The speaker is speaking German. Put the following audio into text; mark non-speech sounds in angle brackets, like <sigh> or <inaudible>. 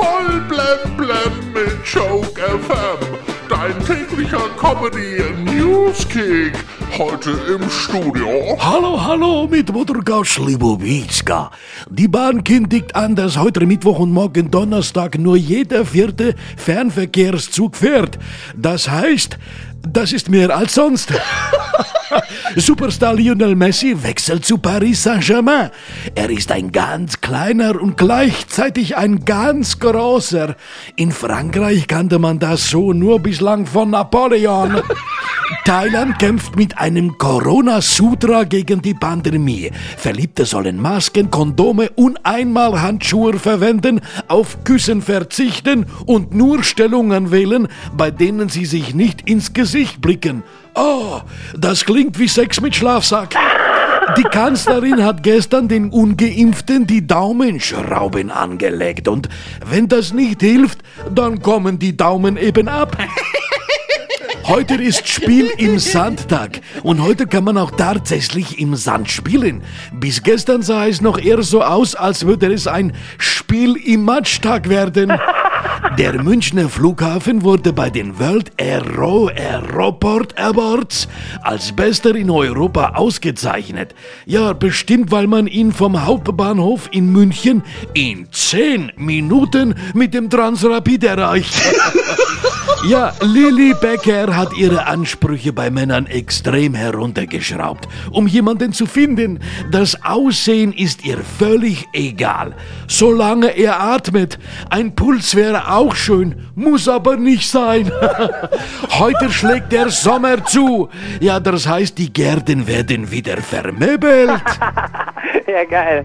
Voll blem blem mit Joke FM. Dein täglicher Comedy Newskick. Heute im Studio. Hallo, hallo mit Motorgausch Slibowitska. Die Bahn kündigt an, dass heute Mittwoch und morgen Donnerstag nur jeder vierte Fernverkehrszug fährt. Das heißt, das ist mehr als sonst. <laughs> Superstar Lionel Messi wechselt zu Paris Saint-Germain. Er ist ein ganz kleiner und gleichzeitig ein ganz großer. In Frankreich kannte man das so nur bislang von Napoleon. <laughs> Thailand kämpft mit einem Corona-Sutra gegen die Pandemie. Verliebte sollen Masken, Kondome und einmal Handschuhe verwenden, auf Küssen verzichten und nur Stellungen wählen, bei denen sie sich nicht ins Gesicht blicken. Oh, das klingt wie Sex mit Schlafsack. Die Kanzlerin hat gestern den Ungeimpften die Daumenschrauben angelegt und wenn das nicht hilft, dann kommen die Daumen eben ab. Heute ist Spiel im Sandtag und heute kann man auch tatsächlich im Sand spielen. Bis gestern sah es noch eher so aus, als würde es ein Spiel im Matchtag werden. Der Münchner Flughafen wurde bei den World Aero Aeroport Awards als bester in Europa ausgezeichnet. Ja, bestimmt, weil man ihn vom Hauptbahnhof in München in 10 Minuten mit dem Transrapid erreicht. <laughs> Ja, Lily Becker hat ihre Ansprüche bei Männern extrem heruntergeschraubt, um jemanden zu finden. Das Aussehen ist ihr völlig egal. Solange er atmet. Ein Puls wäre auch schön, muss aber nicht sein. <laughs> Heute schlägt der Sommer zu. Ja, das heißt, die Gärten werden wieder vermöbelt. <laughs> Ja, geil.